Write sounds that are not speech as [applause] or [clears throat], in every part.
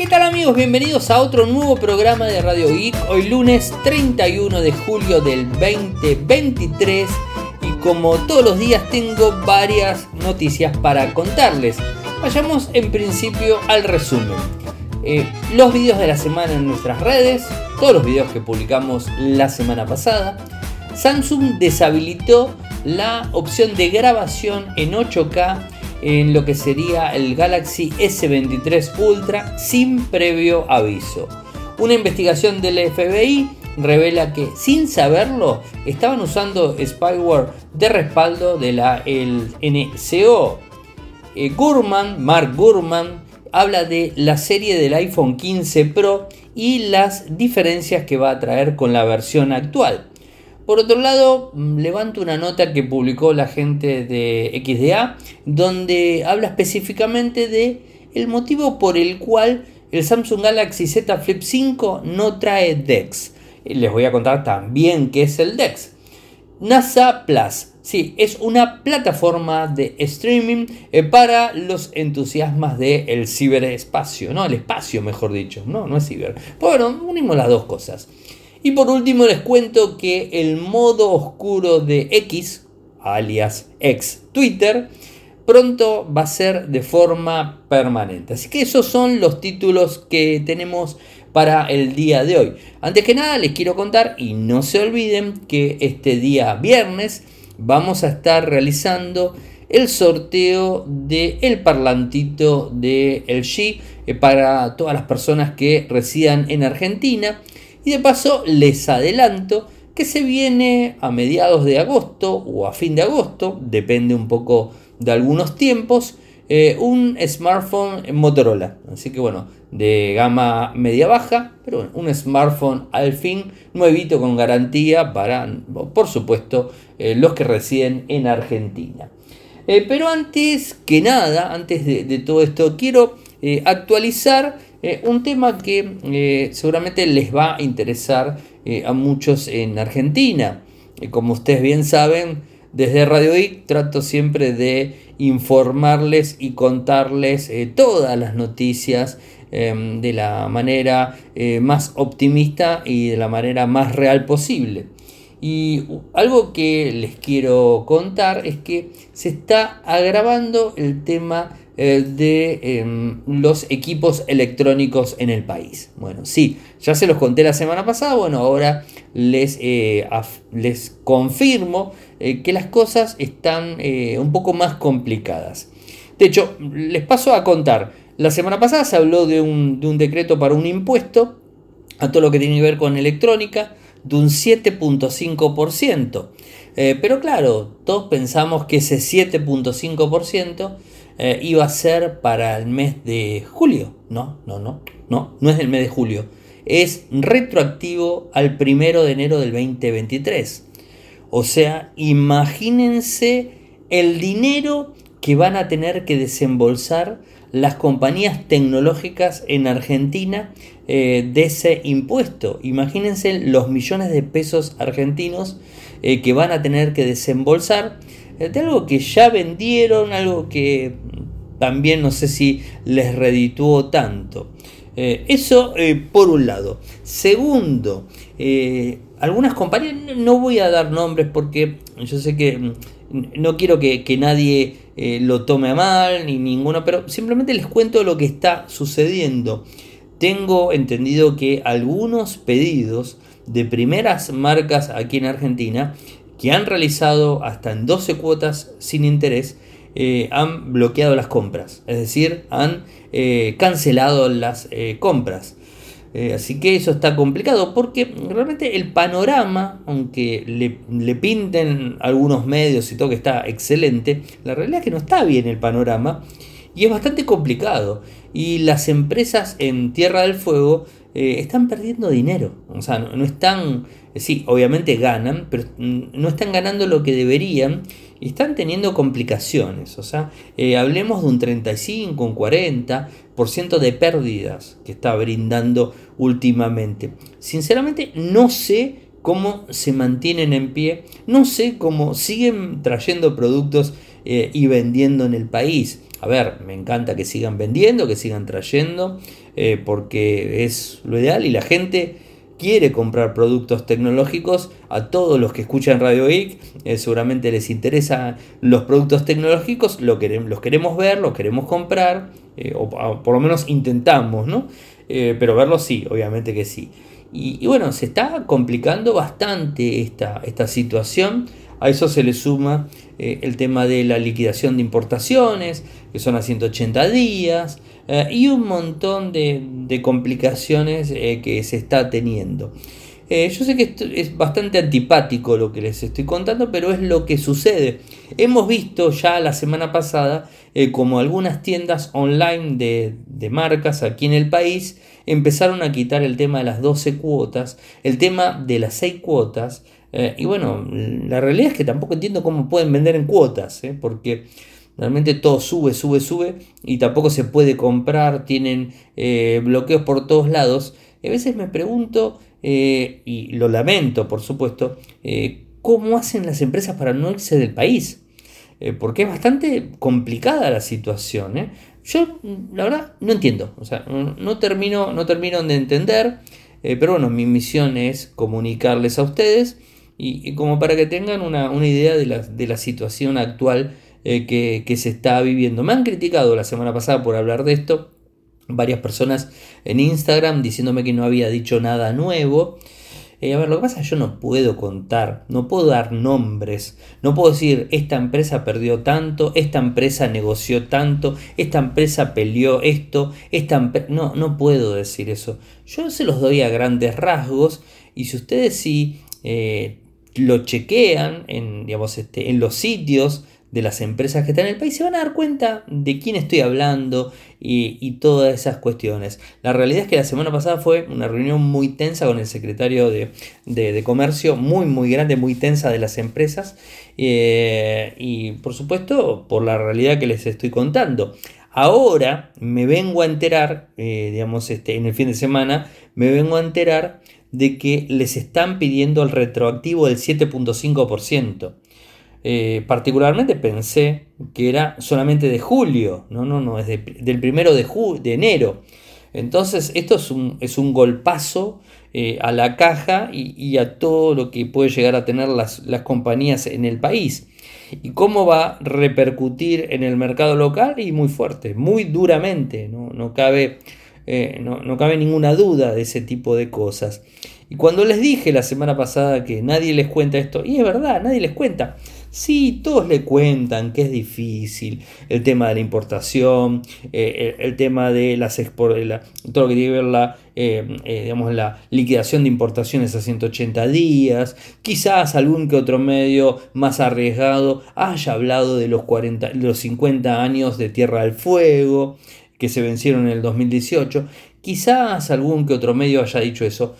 ¿Qué tal amigos? Bienvenidos a otro nuevo programa de Radio Geek. Hoy lunes 31 de julio del 2023 y como todos los días tengo varias noticias para contarles. Vayamos en principio al resumen. Eh, los vídeos de la semana en nuestras redes, todos los vídeos que publicamos la semana pasada. Samsung deshabilitó la opción de grabación en 8K en lo que sería el Galaxy S23 Ultra sin previo aviso. Una investigación del FBI revela que sin saberlo estaban usando spyware de respaldo de la el NCO. Eh, Gurman, Mark Gurman, habla de la serie del iPhone 15 Pro y las diferencias que va a traer con la versión actual. Por otro lado, mm, levanto una nota que publicó la gente de XDA, donde habla específicamente de el motivo por el cual el Samsung Galaxy Z Flip 5 no trae DeX. Les voy a contar también qué es el DeX. NASA Plus. Sí, es una plataforma de streaming eh, para los entusiasmas del ciberespacio, ¿no? El espacio, mejor dicho. No, no es ciber. Bueno, unimos las dos cosas. Y por último les cuento que el modo oscuro de X, alias ex Twitter, pronto va a ser de forma permanente. Así que esos son los títulos que tenemos para el día de hoy. Antes que nada les quiero contar y no se olviden que este día viernes vamos a estar realizando el sorteo del el parlantito de LG eh, para todas las personas que residan en Argentina y de paso les adelanto que se viene a mediados de agosto o a fin de agosto, depende un poco de algunos tiempos, eh, un smartphone Motorola. Así que bueno, de gama media baja, pero bueno, un smartphone al fin nuevito con garantía para, por supuesto, eh, los que residen en Argentina. Eh, pero antes que nada, antes de todo esto, quiero actualizar eh, un tema que eh, seguramente les va a interesar eh, a muchos en Argentina. como ustedes bien saben, desde Radio IC trato siempre de informarles y contarles todas las noticias em, de la manera más optimista y de la manera más real posible. Y algo que les quiero contar es que se está agravando el tema eh, de em, los equipos electrónicos en el país. Bueno, sí, ya se los conté la semana pasada, bueno, ahora les, eh, les confirmo eh, que las cosas están un poco más complicadas. De hecho, les paso a contar, la semana pasada se habló de un, de un decreto para un impuesto a todo lo que tiene que ver con electrónica de un 7.5%. pero claro, todos pensamos que ese 7.5% eh, iba a ser para el mes de julio. No, no, no, no, no es el mes de julio. Es retroactivo al primero de enero del 2023. O sea, imagínense el dinero que van a tener que desembolsar las compañías tecnológicas en Argentina eh, de ese impuesto. Imagínense los millones de pesos argentinos eh, que van a tener que desembolsar de algo que ya vendieron, algo que también no sé si les redituó tanto. Eh, eso eh, por un lado. Segundo, eh, algunas compañías, no voy a dar nombres porque yo sé que mm, no quiero que, que nadie lo tome a mal, ni ninguno, pero simplemente les cuento lo que está sucediendo. Tengo entendido que algunos pedidos de primeras marcas aquí en Argentina que han realizado hasta en 12 cuotas sin interés, eh, han bloqueado las compras, es decir, han eh, cancelado las eh, compras. así que eso está complicado porque realmente el panorama, aunque le, le, pinten algunos medios y todo que está excelente, la realidad es que no está bien el panorama y es bastante complicado. Y las empresas en Tierra del Fuego están perdiendo dinero, o sea, no están sí, obviamente ganan, pero no están ganando lo que deberían y están teniendo complicaciones. O sea, eh, hablemos de un 35, un 40% de pérdidas que está brindando últimamente. Sinceramente, no sé cómo se mantienen en pie, no sé cómo siguen trayendo productos eh, y vendiendo en el país. A ver, me encanta que sigan vendiendo, que sigan trayendo, eh, porque es lo ideal y la gente quiere comprar productos tecnológicos, a todos los que escuchan Radio Geek eh, seguramente les interesan los productos tecnológicos, lo los queremos ver, los queremos comprar, eh, o, por lo menos intentamos, ¿no? pero verlos sí, obviamente que sí. Y, bueno, se está complicando bastante esta situación. A eso se le suma eh, el tema de la liquidación de importaciones, que son a 180 días, eh, y un montón de, complicaciones eh, que se está teniendo. yo sé que esto es bastante antipático lo que les estoy contando, pero es lo que sucede. Hemos visto ya la semana pasada como algunas tiendas online de, de marcas aquí en el país empezaron a quitar el tema de las 12 cuotas, el tema de las 6 cuotas, eh, y bueno, la realidad es que tampoco entiendo cómo pueden vender en cuotas, ¿eh? porque realmente todo sube, sube, sube, y tampoco se puede comprar, tienen eh, bloqueos por todos lados. a veces me pregunto, y lo lamento por supuesto, cómo hacen las empresas para no irse del país. porque es bastante complicada la situación. Yo, la verdad, no entiendo. O sea, no, termino, no termino de entender. Pero bueno, mi misión es comunicarles a ustedes y, como para que tengan una, idea de la, situación actual eh, que, que, se está viviendo. Me han criticado la semana pasada por hablar de esto. Varias personas en Instagram diciéndome que no había dicho nada nuevo. Eh, a ver, lo que pasa es que yo no puedo contar, no puedo dar nombres, no puedo decir esta empresa perdió tanto, esta empresa negoció tanto, esta empresa peleó esto, esta no, no puedo decir eso. Yo se los doy a grandes rasgos y si ustedes sí eh, lo chequean en, digamos, este, en los sitios de las empresas que están en el país se van a dar cuenta de quién estoy hablando y, todas esas cuestiones. La realidad es que la semana pasada fue una reunión muy tensa con el secretario de, Comercio, muy, muy grande, muy tensa de las empresas eh, y por supuesto por la realidad que les estoy contando. Ahora me vengo a enterar, eh, digamos, este, en el fin de semana, me vengo a enterar de que les están pidiendo el retroactivo del 7.5%. Eh, particularmente pensé que era solamente de julio, no, no, no, es del primero de, de enero. Entonces, esto es un, es un golpazo eh, a la caja y, a todo lo que puede llegar a tener las, compañías en el país. ¿Y cómo va a repercutir en el mercado local? Y muy fuerte, muy duramente, no, cabe, eh, no, no cabe ninguna duda de ese tipo de cosas. Y cuando les dije la semana pasada que nadie les cuenta esto, y es verdad, nadie les cuenta, Sí, todos le cuentan que es difícil el tema de la importación, eh, el, tema de las todo lo que tiene que ver la, eh, digamos, la liquidación de importaciones a 180 días. Quizás algún que otro medio más arriesgado haya hablado de los, 40, los 50 años de Tierra del Fuego que se vencieron en el 2018. Quizás algún que otro medio haya dicho eso,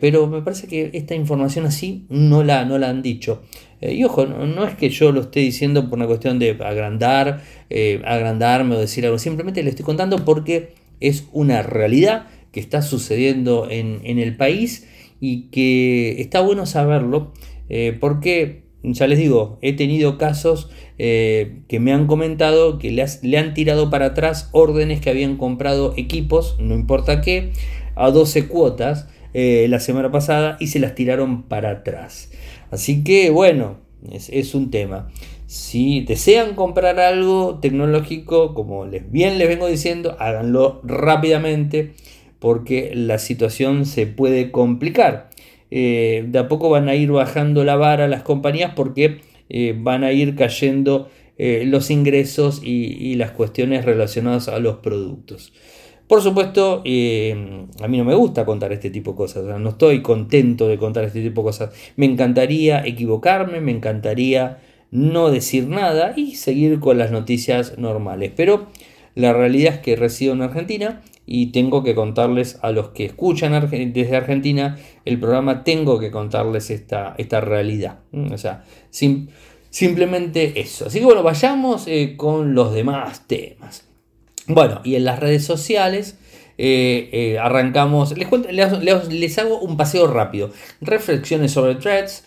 pero me parece que esta información así no la, no la han dicho. Eh, y ojo, no, es que yo lo esté diciendo por una cuestión de agrandar, eh, agrandarme o decir algo, simplemente le estoy contando porque es una realidad que está sucediendo en, el país y que está bueno saberlo eh, porque, ya les digo, he tenido casos que me han comentado que le, le, han tirado para atrás órdenes que habían comprado equipos, no importa qué, a 12 cuotas la semana pasada y se las tiraron para atrás. Así que bueno, es, un tema. Si desean comprar algo tecnológico, como les, bien les vengo diciendo, háganlo rápidamente porque la situación se puede complicar. Eh, de a poco van a ir bajando la vara las compañías porque eh, van a ir cayendo eh, los ingresos y, las cuestiones relacionadas a los productos. Por supuesto, a mí no me gusta contar este tipo de cosas, no estoy contento de contar este tipo de cosas. Me encantaría equivocarme, me encantaría no decir nada y seguir con las noticias normales. Pero la realidad es que resido en Argentina y tengo que contarles a los que escuchan desde Argentina el programa, tengo que contarles esta, esta realidad. O sea, simplemente eso. Así que bueno, vayamos eh, con los demás temas. Bueno, y en las redes sociales eh, eh, arrancamos, les, hago un paseo rápido. Reflexiones sobre threads,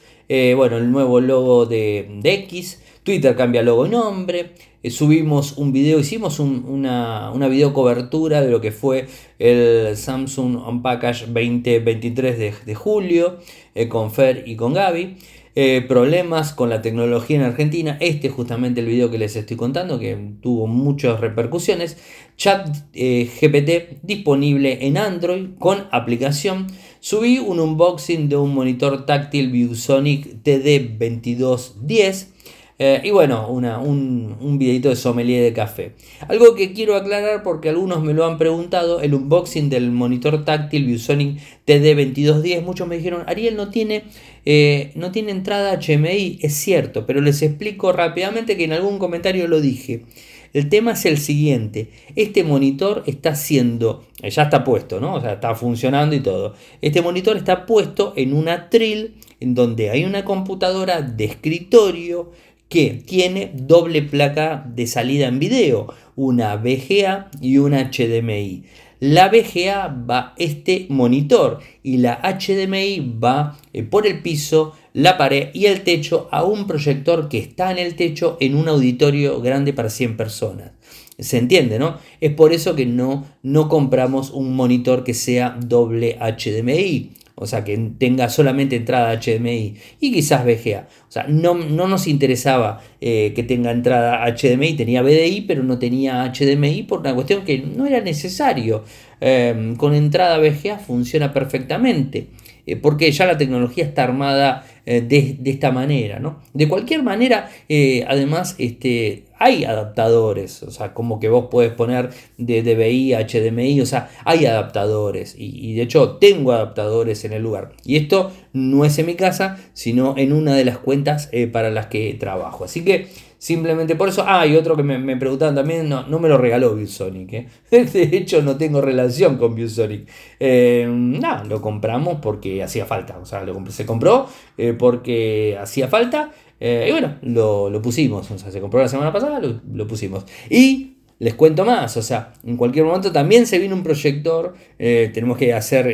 bueno, el nuevo logo de, X, Twitter cambia logo y nombre. Eh, subimos un video, hicimos una, una video cobertura de lo que fue el Samsung Unpackage 2023 de, de julio eh, con Fer y con Gaby. Eh, problemas con la tecnología en Argentina. Este es justamente el video que les estoy contando, que tuvo muchas repercusiones. Chat GPT disponible en Android con aplicación. Subí un unboxing de un monitor táctil ViewSonic TD2210 eh, y bueno, un, un videito de sommelier de café. Algo que quiero aclarar porque algunos me lo han preguntado, el unboxing del monitor táctil ViewSonic TD2210, muchos me dijeron, Ariel no tiene, eh, no tiene entrada HMI, es cierto, pero les explico rápidamente que en algún comentario lo dije. El tema es el siguiente, este monitor está siendo, eh, ya está puesto, ¿no? O sea, está funcionando y todo. Este monitor está puesto en una trill en donde hay una computadora de escritorio que tiene doble placa de salida en video, una VGA y una HDMI. La VGA va este monitor y la HDMI va eh, por el piso, la pared y el techo a un proyector que está en el techo en un auditorio grande para 100 personas. Se entiende, ¿no? Es por eso que no, no compramos un monitor que sea doble HDMI o sea, que tenga solamente entrada HDMI y quizás VGA. O sea, no, no nos interesaba eh, que tenga entrada HDMI, tenía BDI, pero no tenía HDMI por una cuestión que no era necesario. Eh, con entrada VGA funciona perfectamente. Eh, porque ya la tecnología está armada eh, de, esta manera, ¿no? De cualquier manera, eh, además, este, hay adaptadores, o sea, como que vos puedes poner de DVI HDMI, o sea, hay adaptadores, y, de hecho tengo adaptadores en el lugar. Y esto no es en mi casa, sino en una de las cuentas para las que trabajo. Así que Simplemente por eso. Ah, y otro que me, me preguntaban también, no, no, me lo regaló ViewSonic. ¿eh? [laughs] De hecho, no tengo relación con ViewSonic. Eh, nada, lo compramos porque hacía falta. O sea, se compró eh, porque hacía falta. Eh, y bueno, lo, lo, pusimos. Se compró la semana pasada, lo, pusimos. Y les cuento más, o sea, en cualquier momento también se viene un proyector, eh, tenemos que hacer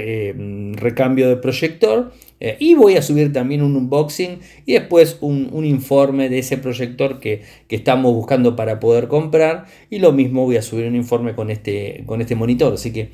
recambio de proyector y voy a subir también un unboxing y después un, informe de ese proyector que, estamos buscando para poder comprar y lo mismo voy a subir un informe con este, con este monitor, así que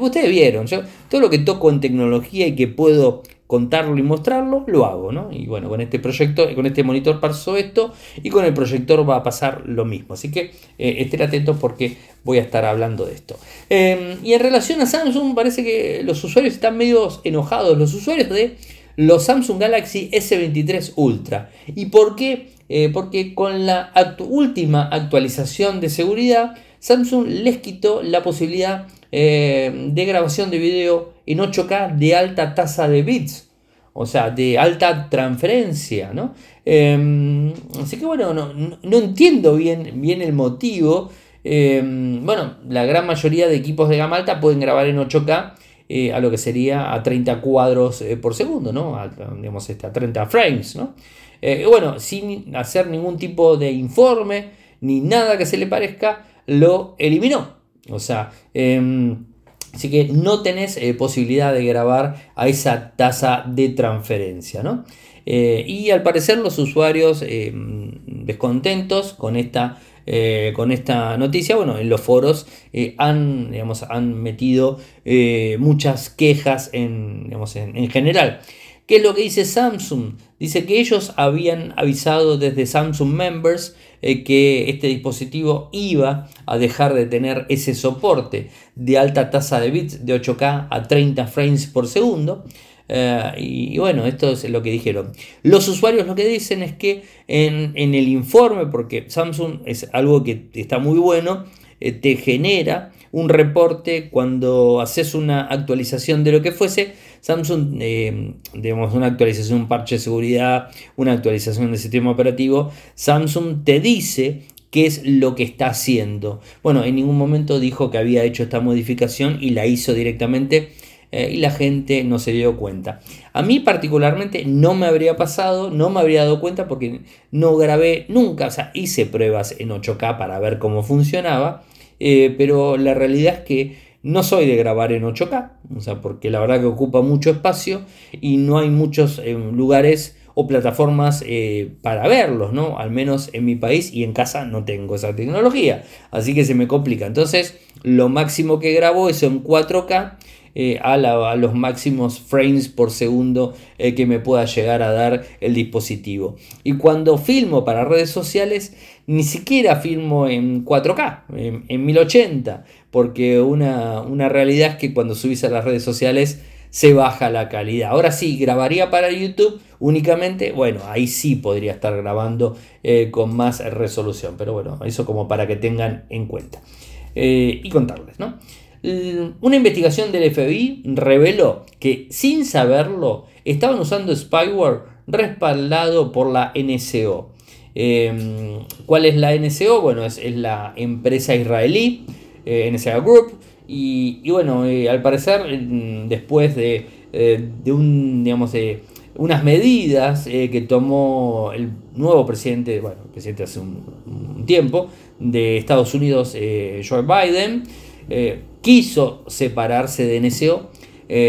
ustedes vieron, yo todo lo que toco en tecnología y que puedo contarlo y mostrarlo, lo hago, ¿no? Y bueno, con este proyecto, con este monitor pasó esto y con el proyector va a pasar lo mismo. Así que eh, estén atentos porque voy a estar hablando de esto. Em, y en relación a Samsung, parece que los usuarios están medio enojados, los usuarios de los Samsung Galaxy S23 Ultra. ¿Y por qué? Eh, porque con la última actualización de seguridad, Samsung les quitó la posibilidad eh, de grabación de video en 8K de alta tasa de bits, o sea, de alta transferencia, ¿no? Em, así que bueno, no, entiendo bien, bien el motivo. Em, bueno, la gran mayoría de equipos de gama alta pueden grabar en 8K eh, a lo que sería a 30 cuadros por segundo, ¿no? Digamos, este, a 30 frames, ¿no? Eh, bueno, sin hacer ningún tipo de informe ni nada que se le parezca, lo eliminó. O sea, em, Así que no tenés eh, posibilidad de grabar a esa tasa de transferencia. ¿no? Eh, y al parecer los usuarios eh, descontentos con esta, con esta noticia, bueno, en los foros han, digamos, han metido muchas quejas en, en general. ¿Qué es lo que dice Samsung? Dice que ellos habían avisado desde Samsung Members eh, que este dispositivo iba a dejar de tener ese soporte de alta tasa de bits de 8K a 30 frames por segundo. Eh, y, bueno, esto es lo que dijeron. Los usuarios lo que dicen es que en, el informe, porque Samsung es algo que está muy bueno, eh, te genera un reporte cuando haces una actualización de lo que fuese. Samsung, eh, digamos, una actualización, un parche de seguridad, una actualización del sistema operativo, Samsung te dice qué es lo que está haciendo. Bueno, en ningún momento dijo que había hecho esta modificación y la hizo directamente eh, y la gente no se dio cuenta. A mí particularmente no me habría pasado, no me habría dado cuenta porque no grabé nunca, o sea, hice pruebas en 8K para ver cómo funcionaba eh, pero la realidad es que no soy de grabar en 8K, o sea, porque la verdad que ocupa mucho espacio y no hay muchos eh, lugares o plataformas eh, para verlos, ¿no? Al menos en mi país y en casa no tengo esa tecnología, así que se me complica. Entonces, lo máximo que grabo es en 4K. Eh, a, los máximos frames por segundo eh, que me pueda llegar a dar el dispositivo. Y cuando filmo para redes sociales, ni siquiera filmo en 4K, en, 1080, porque una, una realidad es que cuando subís a las redes sociales se baja la calidad. Ahora sí, grabaría para YouTube únicamente, bueno, ahí sí podría estar grabando eh, con más resolución, pero bueno, eso como para que tengan en cuenta. Eh, y contarles, ¿no? Una investigación del FBI reveló que sin saberlo estaban usando spyware respaldado por la NSO. Em, ¿Cuál es la NSO? Bueno, es, la empresa israelí, eh, NSA Group, y, bueno, eh, al parecer, después de, eh, de, un, digamos, unas medidas eh, que tomó el nuevo presidente, bueno, presidente hace un, tiempo, de Estados Unidos, Joe Biden, quiso separarse de NSO,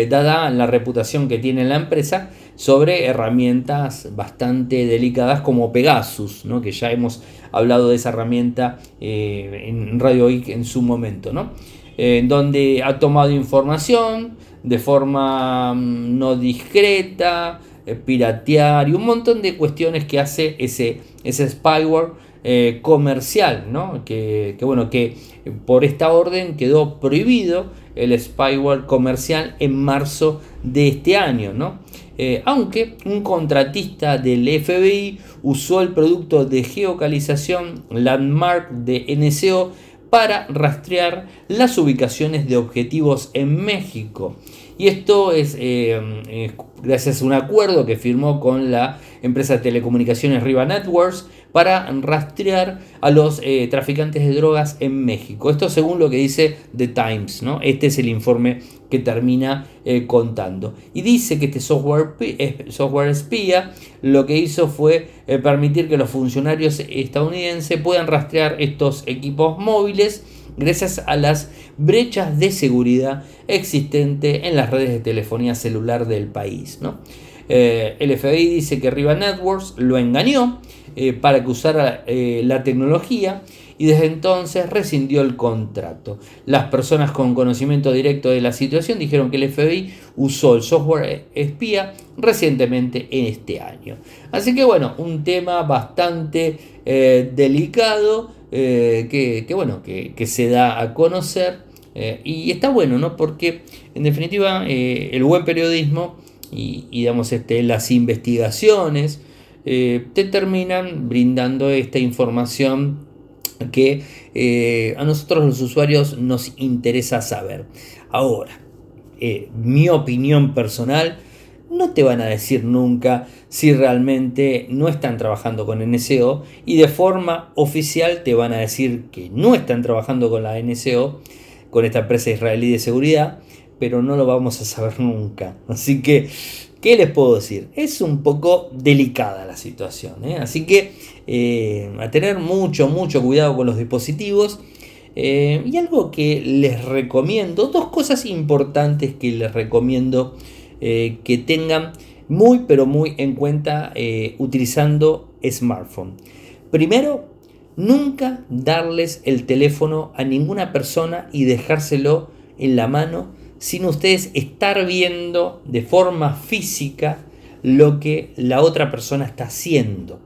dada la reputación que tiene la empresa sobre herramientas bastante delicadas como Pegasus, ¿no? que ya hemos hablado de esa herramienta en Radio IC en su momento. ¿no? en donde ha tomado información de forma mm, no discreta, eh, piratear y un montón de cuestiones que hace ese, ese spyware eh, comercial, ¿no? que, bueno, que por esta orden quedó prohibido el spyware comercial en marzo de este año, ¿no? Eh, aunque un contratista del FBI usó el producto de geocalización Landmark de NSO para rastrear las ubicaciones de objetivos en México. Y esto es eh, gracias a un acuerdo que firmó con la empresa de telecomunicaciones Riva Networks para rastrear a los eh, traficantes de drogas en México. Esto según lo que dice The Times, ¿no? Este es el informe que termina eh, contando. Y dice que este software, software espía lo que hizo fue permitir que los funcionarios estadounidenses puedan rastrear estos equipos móviles gracias a las brechas de seguridad existentes en las redes de telefonía celular del país. ¿no? Eh, el FBI dice que Riva Networks lo engañó eh, para que usara eh, la tecnología y desde entonces rescindió el contrato. Las personas con conocimiento directo de la situación dijeron que el FBI usó el software espía recientemente en este año. Así que bueno, un tema bastante delicado que, bueno, que, se da a conocer eh, y está bueno, ¿no? Porque en definitiva eh, el buen periodismo y, digamos, este, las investigaciones eh, te terminan brindando esta información que a nosotros los usuarios nos interesa saber. Ahora, mi opinión personal, no te van a decir nunca si realmente no están trabajando con NSO y de forma oficial te van a decir que no están trabajando con la NSO, con esta empresa israelí de seguridad, pero no lo vamos a saber nunca. Así que, ¿qué les puedo decir? Es un poco delicada la situación, ¿eh? así que eh, a tener mucho, mucho cuidado con los dispositivos. Eh, y algo que les recomiendo, dos cosas importantes que les recomiendo que tengan muy pero muy en cuenta utilizando smartphone. Primero, nunca darles el teléfono a ninguna persona y dejárselo en la mano sin ustedes estar viendo de forma física lo que la otra persona está haciendo.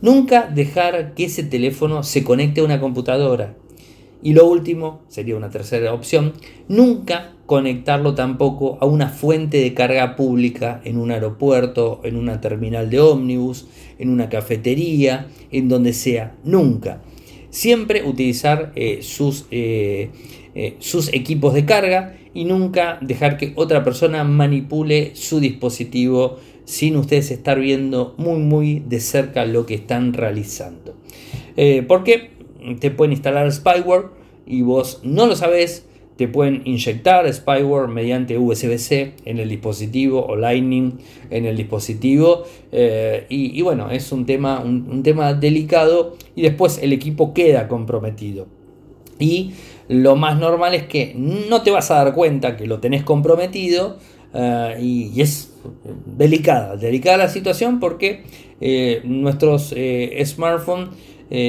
Nunca dejar que ese teléfono se conecte a una computadora. Y lo último, sería una tercera opción, nunca conectarlo tampoco a una fuente de carga pública en un aeropuerto, en una terminal de ómnibus, en una cafetería, en donde sea, nunca. Siempre utilizar eh, sus, eh, eh, sus equipos de carga y nunca dejar que otra persona manipule su dispositivo sin ustedes estar viendo muy muy de cerca lo que están realizando. porque te pueden instalar spyware y vos no lo sabes, te pueden inyectar spyware mediante USB-C en el dispositivo o Lightning en el dispositivo eh, y, bueno, es un tema, un, tema delicado y después el equipo queda comprometido. Y lo más normal es que no te vas a dar cuenta que lo tenés comprometido eh, y, es delicada, delicada la situación porque nuestros smartphones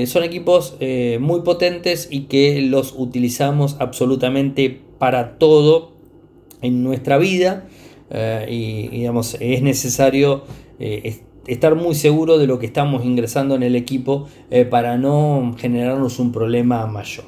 son equipos muy potentes y que los utilizamos absolutamente para todo en nuestra vida y digamos es necesario estar muy seguro de lo que estamos ingresando en el equipo eh, para no generarnos un problema mayor.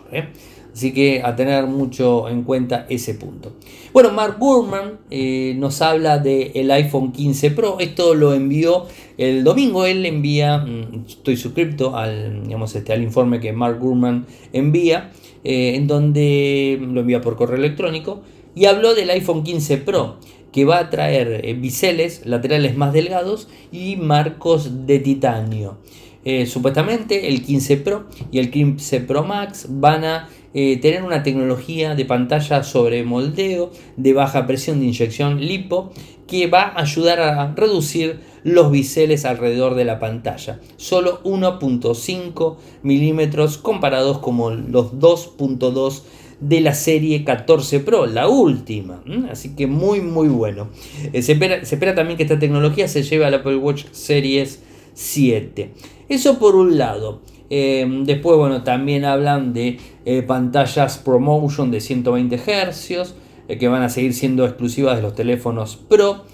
¿Eh? Así que a tener mucho en cuenta ese punto. Bueno, Mark Gurman eh, nos habla del iPhone 15 Pro. Esto lo envió el domingo. Él envía, mm, estoy suscrito al, este, al informe que Mark Gurman envía, en donde lo envía por correo electrónico. Y habló del iPhone 15 Pro que va a traer eh, biseles laterales más delgados y marcos de titanio. Eh, supuestamente el 15 Pro y el 15 Pro Max van a eh, tener una tecnología de pantalla sobre moldeo de baja presión de inyección lipo que va a ayudar a reducir los biseles alrededor de la pantalla. Solo 1.5 milímetros comparados con los 2.2 de la serie 14 Pro, la última. Así que muy, muy bueno. Eh, se, espera, también que esta tecnología se lleve al Apple Watch Series 7. Eso por un lado. Em, después, bueno, también hablan de eh, pantallas ProMotion de 120 Hz, eh, que van a seguir siendo exclusivas de los teléfonos Pro.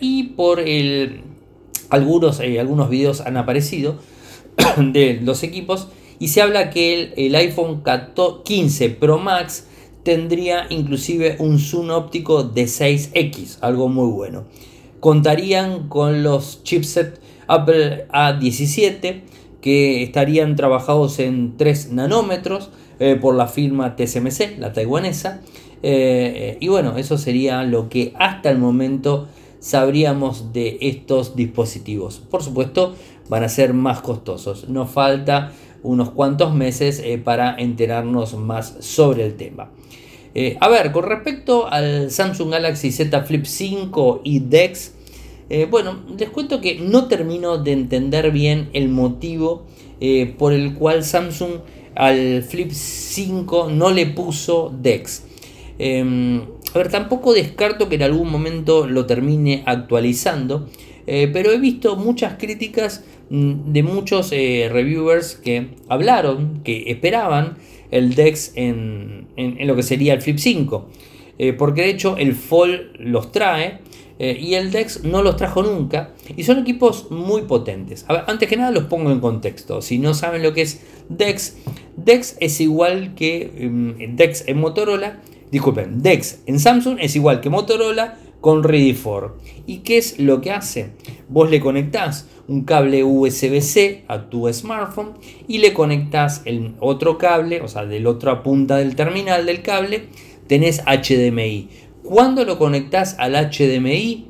y por el, algunos, algunos videos han aparecido [clears throat] de los equipos y se habla que el, iPhone 15 Pro Max tendría inclusive un zoom óptico de 6X, algo muy bueno. Contarían con los chipset Apple A17 que estarían trabajados en 3 nanómetros eh, por la firma TSMC, la taiwanesa. Eh, y bueno, eso sería lo que hasta el momento sabríamos de estos dispositivos. Por supuesto, van a ser más costosos. Nos falta unos cuantos meses eh, para enterarnos más sobre el tema. Eh, a ver, con respecto al Samsung Galaxy Z Flip 5 y DeX, eh, bueno, les cuento que no termino de entender bien el motivo por el cual Samsung al Flip 5 no le puso DeX. Em, a ver, tampoco descarto que en algún momento lo termine actualizando, pero he visto muchas críticas Mm, de muchos eh, reviewers que hablaron, que esperaban el DEX en, lo que sería el Flip 5. Eh, porque de hecho el Fall los trae eh, y el DEX no los trajo nunca. Y son equipos muy potentes. antes que nada los pongo en contexto. Si no saben lo que es DEX, DEX es igual que mm, DEX en Motorola. Disculpen, DEX en Samsung es igual que Motorola con Ready 4. ¿Y qué es lo que hace? Vos le conectás un cable USB-C a tu smartphone y le conectas el otro cable, o sea, de la otra punta del terminal del cable, tenés HDMI. Cuando lo conectas al HDMI,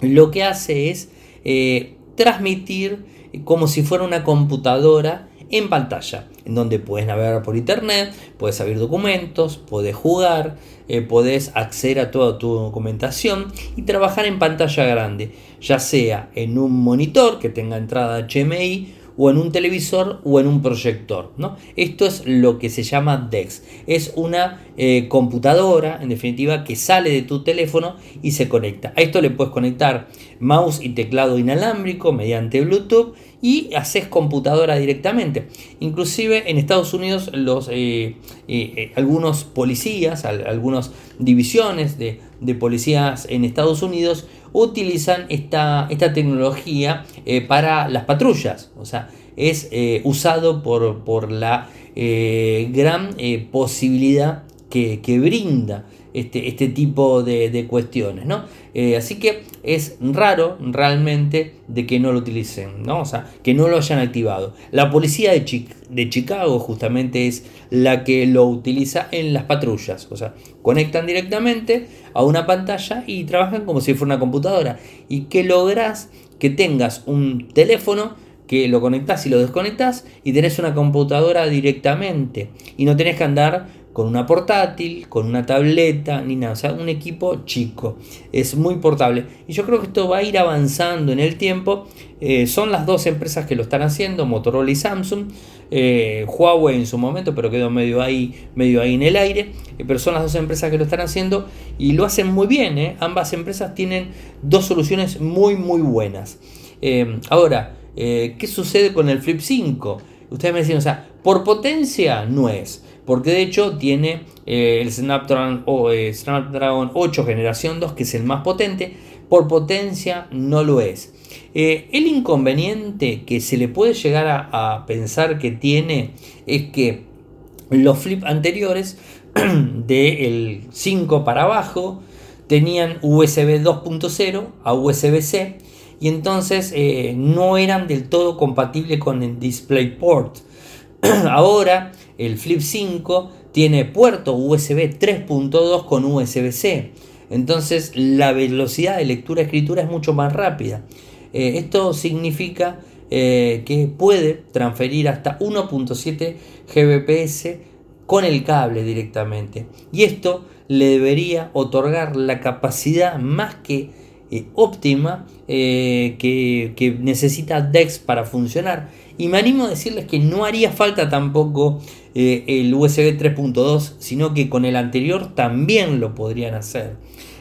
lo que hace es eh, transmitir como si fuera una computadora en pantalla, en donde puedes navegar por internet, puedes abrir documentos, puedes jugar, eh, puedes acceder a toda tu documentación y trabajar en pantalla grande, ya sea en un monitor que tenga entrada HMI o en un televisor o en un proyector. ¿no? Esto es lo que se llama DEX. Es una eh, computadora, en definitiva, que sale de tu teléfono y se conecta. A esto le puedes conectar mouse y teclado inalámbrico mediante Bluetooth y haces computadora directamente. Inclusive en Estados Unidos los, eh, eh, algunos policías, algunas divisiones de, de policías en Estados Unidos utilizan esta, esta tecnología eh, para las patrullas. O sea, es eh, usado por, por la eh, gran posibilidad que, que brinda este, este tipo de, cuestiones, ¿no? Eh, así que es raro realmente de que no lo utilicen, ¿no? O sea, que no lo hayan activado. La policía de, de Chicago justamente es la que lo utiliza en las patrullas, o sea, conectan directamente a una pantalla y trabajan como si fuera una computadora. ¿Y que logras? Que tengas un teléfono que lo conectás y lo desconectás y tenés una computadora directamente y no tenés que andar con una portátil, con una tableta, ni nada, o sea, un equipo chico, es muy portable. Y yo creo que esto va a ir avanzando en el tiempo. Eh, son las dos empresas que lo están haciendo, Motorola y Samsung. Eh, Huawei en su momento, pero quedó medio ahí, medio ahí en el aire. Eh, pero son las dos empresas que lo están haciendo y lo hacen muy bien. Ambas empresas tienen dos soluciones muy, muy buenas. ahora, ¿qué sucede con el Flip 5? Ustedes me decían, o sea, por potencia no es porque de hecho tiene eh, el Snapdragon, o, eh, Snapdragon 8 generación 2, que es el más potente, por potencia no lo es. Eh, el inconveniente que se le puede llegar a, pensar que tiene es que los flip anteriores [clears throat] del 5 para abajo tenían USB 2.0 a USB-C y entonces no eran del todo compatibles con el DisplayPort. [clears throat] Ahora el Flip 5 tiene puerto USB 3.2 con USB-C. Entonces la velocidad de lectura-escritura es mucho más rápida. Eh, esto significa eh, que puede transferir hasta 1.7 Gbps con el cable directamente. Y esto le debería otorgar la capacidad más que eh, óptima que, que necesita DEX para funcionar y me animo a decirles que no haría falta tampoco eh, el USB 3.2, sino que con el anterior también lo podrían hacer.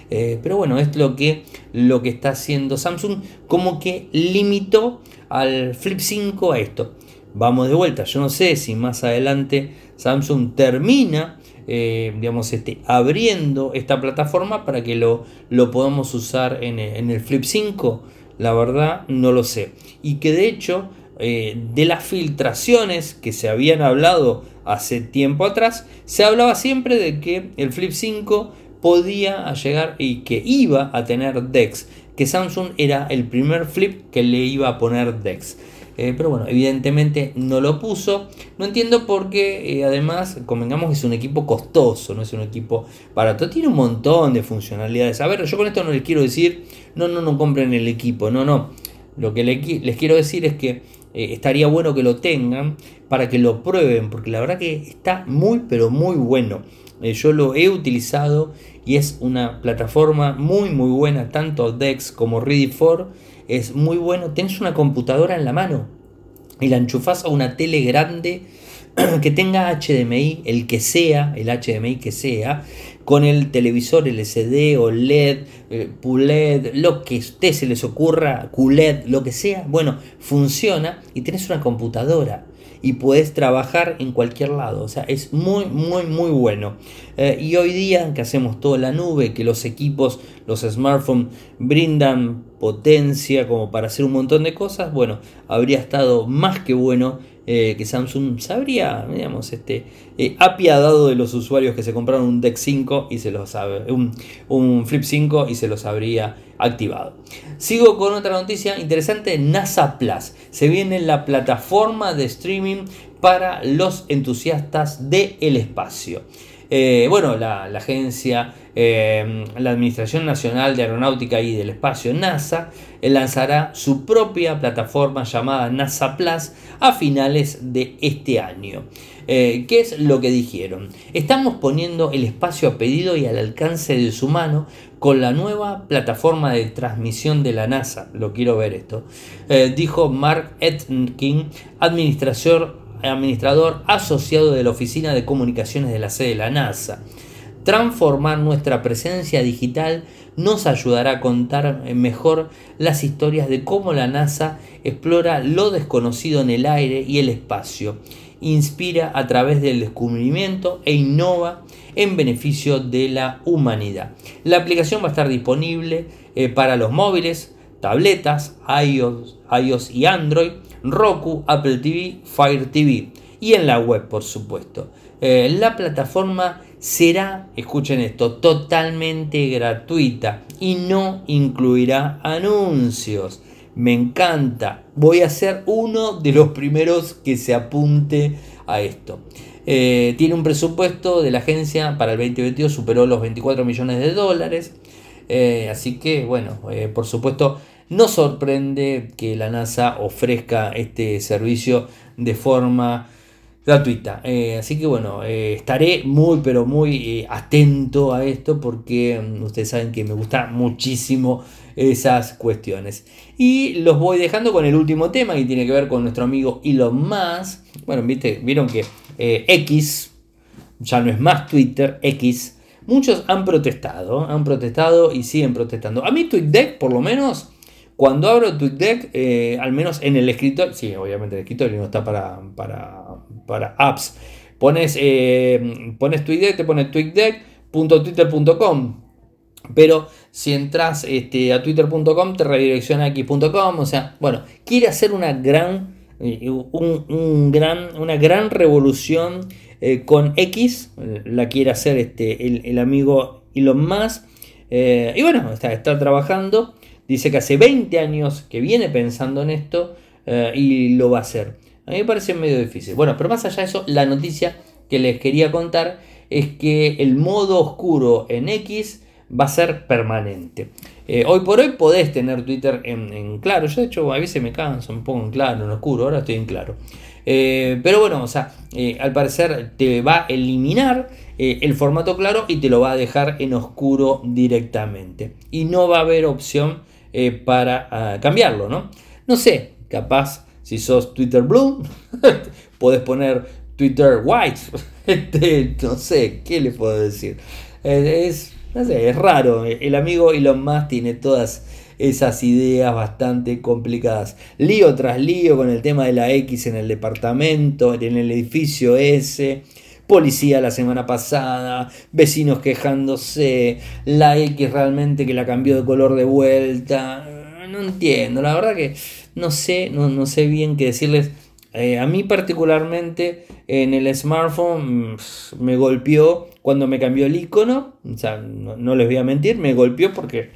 Eh, pero bueno, es lo que, lo que está haciendo Samsung, como que limitó al Flip 5 a esto. Vamos de vuelta, yo no sé si más adelante Samsung termina eh, digamos, este, abriendo esta plataforma para que lo, lo podamos usar en en el Flip 5. La verdad no lo sé. Y que de hecho eh, de las filtraciones que se habían hablado hace tiempo atrás, se hablaba siempre de que el Flip 5 podía llegar y que iba a tener DeX, que Samsung era el primer flip que le iba a poner DeX. Eh, pero bueno, evidentemente no lo puso. No entiendo por qué, eh, además, convengamos que es un equipo costoso, no es un equipo barato. Tiene un montón de funcionalidades. A ver, yo con esto no les quiero decir, no, no, no compren el equipo, no, no. Lo que les quiero decir es que eh, estaría bueno que lo tengan para que lo prueben, porque la verdad que está muy, pero muy bueno. Yo lo he utilizado y es una plataforma muy, muy buena, tanto Dex como Ready4. Es muy bueno. Tienes una computadora en la mano y la enchufas a una tele grande [clears throat] que tenga HDMI, el que sea, el HDMI que sea, con el televisor LCD o LED, eh, PULED, lo que a usted se les ocurra, QLED, lo que sea, bueno, funciona y tenés una computadora y puedes trabajar en cualquier lado. O sea, es muy, muy, muy bueno. Eh, y hoy día que hacemos todo en la nube, que los equipos, los smartphones brindan potencia como para hacer un montón de cosas, bueno, habría estado más que bueno eh, que Samsung sabría, digamos, este, eh, apiadado de los usuarios que se compraron un Deck 5 y se los un, un Flip 5 y se los habría activado. Sigo con otra noticia interesante, NASA Plus. Se viene la plataforma de streaming para los entusiastas del espacio. Eh, bueno, la, agencia, eh, la Administración Nacional de Aeronáutica y del Espacio, NASA, eh, lanzará su propia plataforma llamada NASA Plus a finales de este año. ¿Qué es lo que dijeron? Estamos poniendo el espacio a pedido y al alcance de su mano con la nueva plataforma de transmisión de la NASA. Lo quiero ver esto. dijo Mark Etkin, administrador administrador asociado de la Oficina de Comunicaciones de la sede de la NASA. Transformar nuestra presencia digital nos ayudará a contar mejor las historias de cómo la NASA explora lo desconocido en el aire y el espacio, inspira a través del descubrimiento e innova en beneficio de la humanidad. La aplicación va a estar disponible eh, para los móviles, tabletas, iOS, iOS y Android Roku, Apple TV, Fire TV y en la web, por supuesto. Eh, la plataforma será, escuchen esto, totalmente gratuita y no incluirá anuncios. Me encanta. Voy a ser uno de los primeros que se apunte a esto. Eh, tiene un presupuesto de la agencia para el 2022, superó los 24 millones de dólares. Eh, así que, bueno, por supuesto, no sorprende que la NASA ofrezca este servicio de forma gratuita. Eh, así que bueno, eh, estaré muy pero muy eh, atento a esto porque mm, ustedes saben que me gusta muchísimo esas cuestiones. Y los voy dejando con el último tema que tiene que ver con nuestro amigo Elon Musk. Bueno, ¿viste? vieron que X ya no es más Twitter, X. Muchos han protestado, han protestado y siguen protestando. A mí TweetDeck por lo menos cuando abro TweetDeck, eh, al menos en el escritorio, sí, obviamente el escritorio no está para, para, apps. Pones, eh, pones TweetDeck, te pone tweetdeck.twitter.com. Pero si entras este, a twitter.com te redirecciona a x.com. O sea, bueno, quiere hacer una gran, eh, un, gran, una gran revolución con X. La quiere hacer este, el, amigo Elon Musk. y bueno, está, está trabajando. Dice que hace 20 años que viene pensando en esto eh, y lo va a hacer. A mí me parece medio difícil. Bueno, pero más allá de eso, la noticia que les quería contar es que el modo oscuro en X va a ser permanente. Eh, hoy por hoy podés tener Twitter en, claro. Yo de hecho a veces me canso, me pongo en claro, en oscuro, ahora estoy en claro. Eh, pero bueno, o sea, al parecer te va a eliminar el formato claro y te lo va a dejar en oscuro directamente. Y no va a haber opción eh, para ah, cambiarlo, ¿no? No sé, capaz si sos Twitter Blue, [laughs] podés poner Twitter White, [laughs] este, no sé, ¿qué le puedo decir? Es, es raro, el amigo Elon Musk tiene todas esas ideas bastante complicadas. Lío tras lío con el tema de la X en el departamento, en el edificio S policía la semana pasada, vecinos quejándose, la X realmente que la cambió de color de vuelta. No entiendo, la verdad que no sé, no, sé bien qué decirles. Eh, a mí particularmente en el smartphone mm, me golpeó cuando me cambió el icono. O sea, no, les voy a mentir, me golpeó porque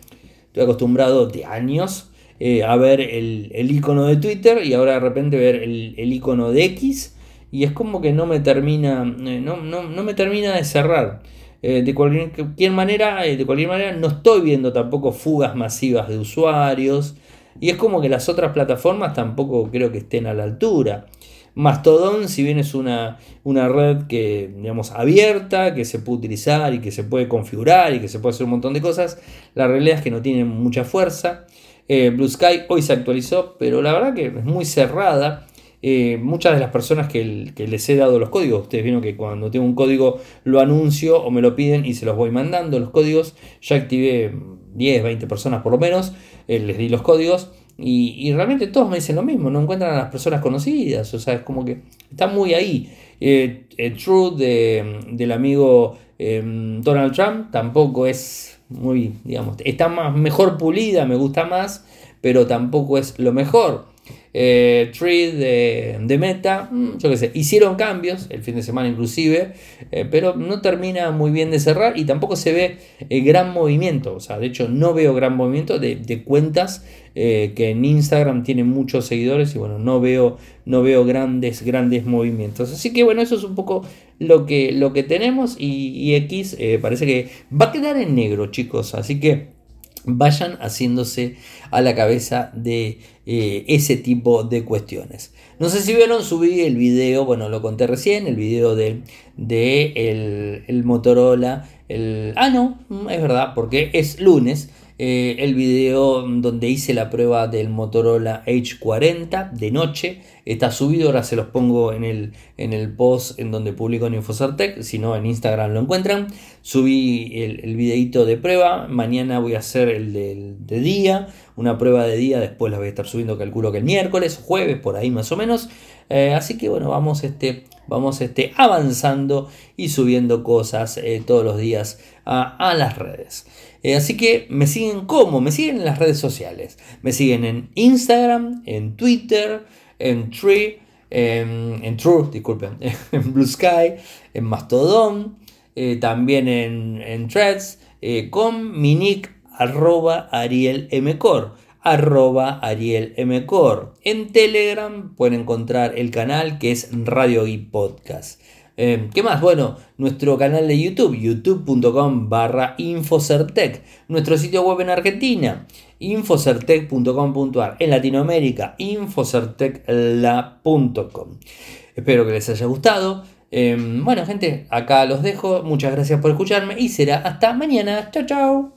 estoy acostumbrado de años eh, a ver el, icono de Twitter y ahora de repente ver el, el icono de X y es como que no me termina, eh, no, no, me termina de cerrar. Eh, de cualquier manera, eh, de cualquier manera, no estoy viendo tampoco fugas masivas de usuarios. Y es como que las otras plataformas tampoco creo que estén a la altura. Mastodon, si bien es una, una, red que, digamos, abierta, que se puede utilizar y que se puede configurar y que se puede hacer un montón de cosas, la realidad es que no tiene mucha fuerza. Blue Sky hoy se actualizó, pero la verdad que es muy cerrada. Eh, muchas de las personas que, les he dado los códigos, ustedes vieron que cuando tengo un código lo anuncio o me lo piden y se los voy mandando los códigos, ya activé 10, 20 personas por lo menos, eh, les di los códigos y, realmente todos me dicen lo mismo, no encuentran a las personas conocidas, o sea, es como que está muy ahí. Eh, True del amigo em, Donald Trump tampoco es muy, digamos, está más, mejor pulida, me gusta más, pero tampoco es lo mejor eh, Tree de, Meta, mm, yo qué sé, hicieron cambios el fin de semana inclusive, eh, pero no termina muy bien de cerrar y tampoco se ve eh, gran movimiento, o sea, de hecho no veo gran movimiento de, cuentas eh, que en Instagram tienen muchos seguidores y bueno, no veo, no veo grandes, grandes movimientos. Así que bueno, eso es un poco lo que, lo que tenemos y, y X parece que va a quedar en negro, chicos, así que vayan haciéndose a la cabeza de eh, ese tipo de cuestiones. No sé si vieron, subí el video, bueno, lo conté recién, el video de, de el, Motorola. El, ah, no, es verdad, porque es lunes. Eh, el video donde hice la prueba del Motorola H40 de noche está subido, ahora se los pongo en el, en el post en donde publico en Infocertec, si no en Instagram lo encuentran. Subí el, el videito de prueba, mañana voy a hacer el de, día, una prueba de día, después la voy a estar subiendo, calculo que el miércoles, jueves, por ahí más o menos. Eh, así que bueno, vamos, este, vamos este, avanzando y subiendo cosas eh, todos los días a, las redes. Eh, así que me siguen como, me siguen en las redes sociales. Me siguen en Instagram, en Twitter, en Tree, en, True, disculpen, [laughs] en Blue Sky, en Mastodon, eh, también en, Threads, con mi nick arroba arroba Ariel En Telegram pueden encontrar el canal que es Radio y Podcast. Eh, ¿Qué más? Bueno, nuestro canal de YouTube, youtube.com barra Infocertec. Nuestro sitio web en Argentina, infocertec.com.ar. En Latinoamérica, infocertecla.com. Espero que les haya gustado. Eh, bueno, gente, acá los dejo. Muchas gracias por escucharme y será hasta mañana. Chao, chao.